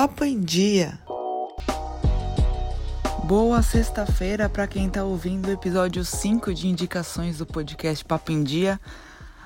Papo em Dia. Boa sexta-feira para quem está ouvindo o episódio 5 de indicações do podcast Papo em Dia.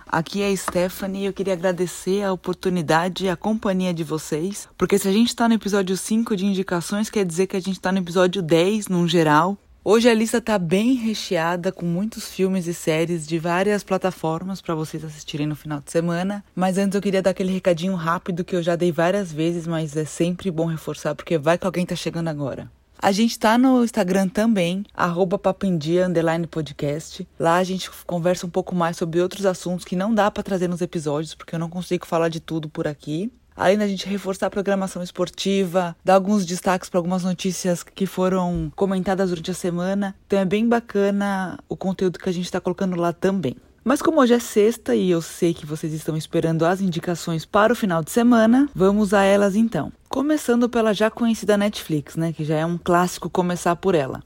Aqui é a Stephanie e eu queria agradecer a oportunidade e a companhia de vocês, porque se a gente está no episódio 5 de indicações, quer dizer que a gente está no episódio 10 num geral. Hoje a lista está bem recheada com muitos filmes e séries de várias plataformas para vocês assistirem no final de semana. Mas antes eu queria dar aquele recadinho rápido que eu já dei várias vezes, mas é sempre bom reforçar porque vai que alguém tá chegando agora. A gente tá no Instagram também, arroba podcast. Lá a gente conversa um pouco mais sobre outros assuntos que não dá para trazer nos episódios, porque eu não consigo falar de tudo por aqui. Além da gente reforçar a programação esportiva, dar alguns destaques para algumas notícias que foram comentadas durante a semana. Então é bem bacana o conteúdo que a gente está colocando lá também. Mas como hoje é sexta e eu sei que vocês estão esperando as indicações para o final de semana, vamos a elas então. Começando pela já conhecida Netflix, né, que já é um clássico começar por ela.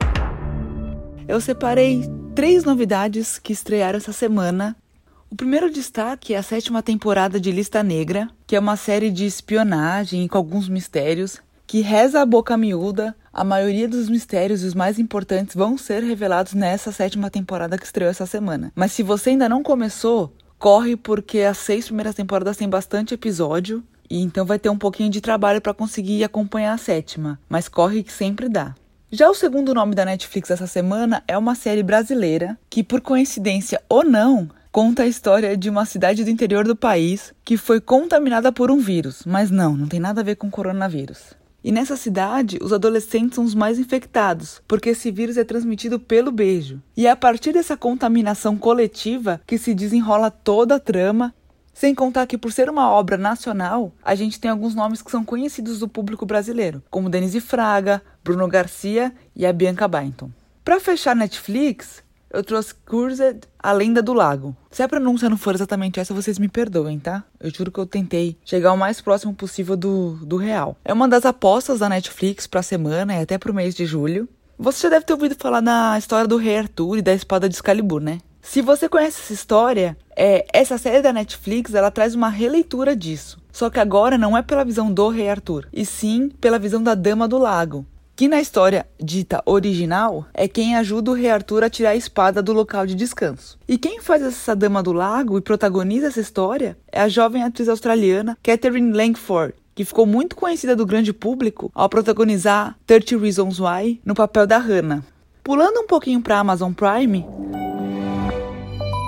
Eu separei três novidades que estrearam essa semana. O primeiro destaque é a sétima temporada de Lista Negra, que é uma série de espionagem com alguns mistérios que reza a boca miúda, a maioria dos mistérios e os mais importantes vão ser revelados nessa sétima temporada que estreou essa semana. Mas se você ainda não começou, corre porque as seis primeiras temporadas têm bastante episódio e então vai ter um pouquinho de trabalho para conseguir acompanhar a sétima, mas corre que sempre dá. Já o segundo nome da Netflix essa semana é uma série brasileira que, por coincidência ou não, conta a história de uma cidade do interior do país que foi contaminada por um vírus, mas não, não tem nada a ver com coronavírus. E nessa cidade, os adolescentes são os mais infectados, porque esse vírus é transmitido pelo beijo. E é a partir dessa contaminação coletiva que se desenrola toda a trama. Sem contar que, por ser uma obra nacional, a gente tem alguns nomes que são conhecidos do público brasileiro, como Denise Fraga, Bruno Garcia e a Bianca Bainton. Para fechar Netflix, eu trouxe Cursed, A Lenda do Lago. Se a pronúncia não for exatamente essa, vocês me perdoem, tá? Eu juro que eu tentei chegar o mais próximo possível do, do real. É uma das apostas da Netflix pra semana e até pro mês de julho. Você já deve ter ouvido falar da história do Rei Arthur e da espada de Excalibur, né? Se você conhece essa história, é, essa série da Netflix ela traz uma releitura disso. Só que agora não é pela visão do Rei Arthur, e sim pela visão da Dama do Lago, que na história dita original é quem ajuda o rei Arthur a tirar a espada do local de descanso. E quem faz essa dama do lago e protagoniza essa história é a jovem atriz australiana Catherine Langford, que ficou muito conhecida do grande público ao protagonizar 30 Reasons Why no papel da Hannah. Pulando um pouquinho para Amazon Prime,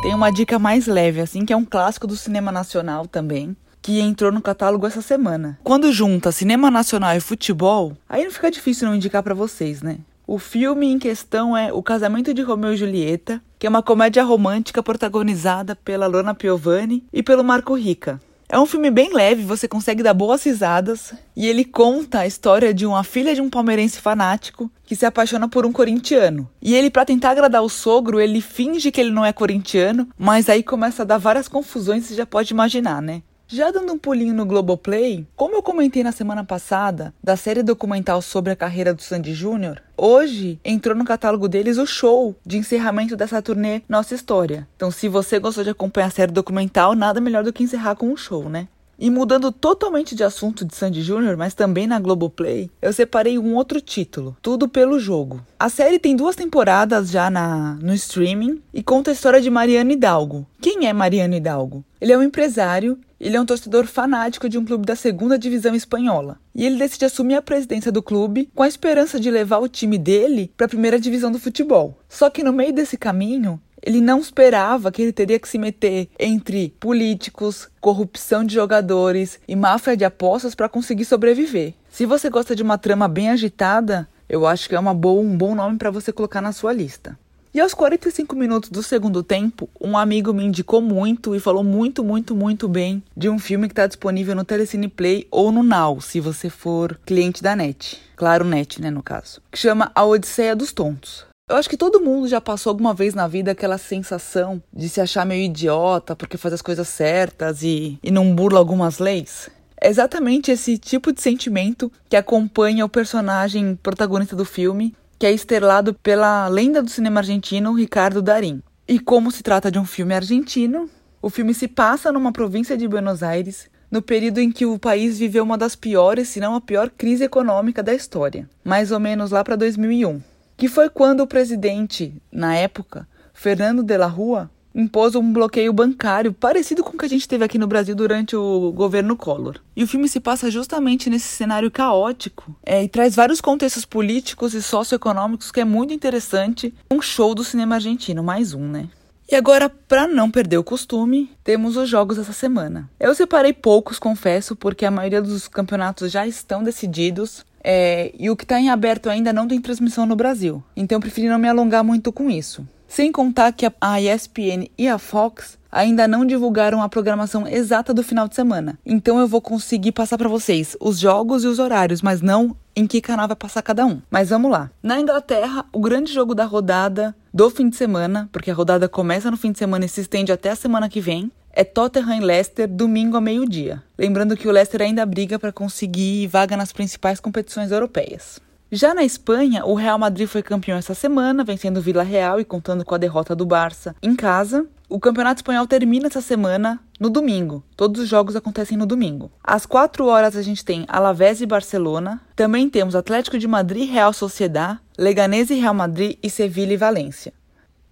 tem uma dica mais leve, assim, que é um clássico do cinema nacional também, que entrou no catálogo essa semana. Quando junta cinema nacional e futebol, aí não fica difícil não indicar para vocês, né? O filme em questão é O Casamento de Romeu e Julieta, que é uma comédia romântica protagonizada pela Lona Piovani e pelo Marco Rica. É um filme bem leve, você consegue dar boas risadas, e ele conta a história de uma filha de um palmeirense fanático que se apaixona por um corintiano. E ele, para tentar agradar o sogro, ele finge que ele não é corintiano, mas aí começa a dar várias confusões, você já pode imaginar, né? Já dando um pulinho no Globoplay, como eu comentei na semana passada da série documental sobre a carreira do Sandy Júnior, hoje entrou no catálogo deles o show de encerramento dessa turnê Nossa História. Então, se você gostou de acompanhar a série documental, nada melhor do que encerrar com um show, né? E mudando totalmente de assunto de Sandy Júnior, mas também na Globoplay, eu separei um outro título, Tudo pelo Jogo. A série tem duas temporadas já na, no streaming e conta a história de Mariano Hidalgo. Quem é Mariano Hidalgo? Ele é um empresário, ele é um torcedor fanático de um clube da segunda divisão espanhola. E ele decide assumir a presidência do clube com a esperança de levar o time dele para a primeira divisão do futebol. Só que no meio desse caminho, ele não esperava que ele teria que se meter entre políticos, corrupção de jogadores e máfia de apostas para conseguir sobreviver. Se você gosta de uma trama bem agitada, eu acho que é uma boa, um bom nome para você colocar na sua lista. E aos 45 minutos do segundo tempo, um amigo me indicou muito e falou muito, muito, muito bem de um filme que está disponível no Telecine Play ou no Now, se você for cliente da NET. Claro, NET, né, no caso. Que chama A Odisseia dos Tontos. Eu acho que todo mundo já passou alguma vez na vida aquela sensação de se achar meio idiota porque faz as coisas certas e, e não burla algumas leis. É exatamente esse tipo de sentimento que acompanha o personagem protagonista do filme, que é estrelado pela lenda do cinema argentino Ricardo Darín. E como se trata de um filme argentino, o filme se passa numa província de Buenos Aires no período em que o país viveu uma das piores, se não a pior crise econômica da história, mais ou menos lá para 2001, que foi quando o presidente, na época, Fernando de la Rua, impôs um bloqueio bancário parecido com o que a gente teve aqui no Brasil durante o governo Collor. E o filme se passa justamente nesse cenário caótico é, e traz vários contextos políticos e socioeconômicos que é muito interessante. Um show do cinema argentino, mais um, né? E agora, para não perder o costume, temos os jogos dessa semana. Eu separei poucos, confesso, porque a maioria dos campeonatos já estão decididos. É, e o que está em aberto ainda não tem transmissão no Brasil. Então eu preferi não me alongar muito com isso. Sem contar que a ESPN e a Fox ainda não divulgaram a programação exata do final de semana. Então eu vou conseguir passar para vocês os jogos e os horários, mas não em que canal vai passar cada um. Mas vamos lá. Na Inglaterra, o grande jogo da rodada do fim de semana, porque a rodada começa no fim de semana e se estende até a semana que vem, é Tottenham Leicester domingo ao meio-dia. Lembrando que o Leicester ainda briga para conseguir vaga nas principais competições europeias. Já na Espanha, o Real Madrid foi campeão essa semana, vencendo o Vila Real e contando com a derrota do Barça em casa. O Campeonato Espanhol termina essa semana no domingo. Todos os jogos acontecem no domingo. Às 4 horas a gente tem Alavés e Barcelona. Também temos Atlético de Madrid Real Sociedad, Leganés e Real Madrid e Sevilha e Valência.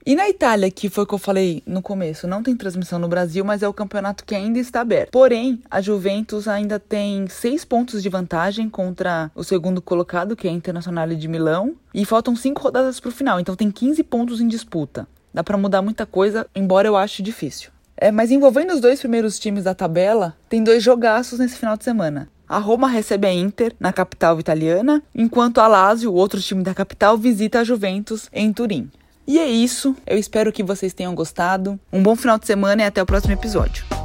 E na Itália, que foi o que eu falei no começo, não tem transmissão no Brasil, mas é o campeonato que ainda está aberto. Porém, a Juventus ainda tem seis pontos de vantagem contra o segundo colocado, que é a Internacional de Milão, e faltam cinco rodadas para o final, então tem 15 pontos em disputa. Dá para mudar muita coisa, embora eu ache difícil. É, mas envolvendo os dois primeiros times da tabela, tem dois jogaços nesse final de semana. A Roma recebe a Inter na capital italiana, enquanto a Lazio, outro time da capital, visita a Juventus em Turim. E é isso. Eu espero que vocês tenham gostado. Um bom final de semana e até o próximo episódio.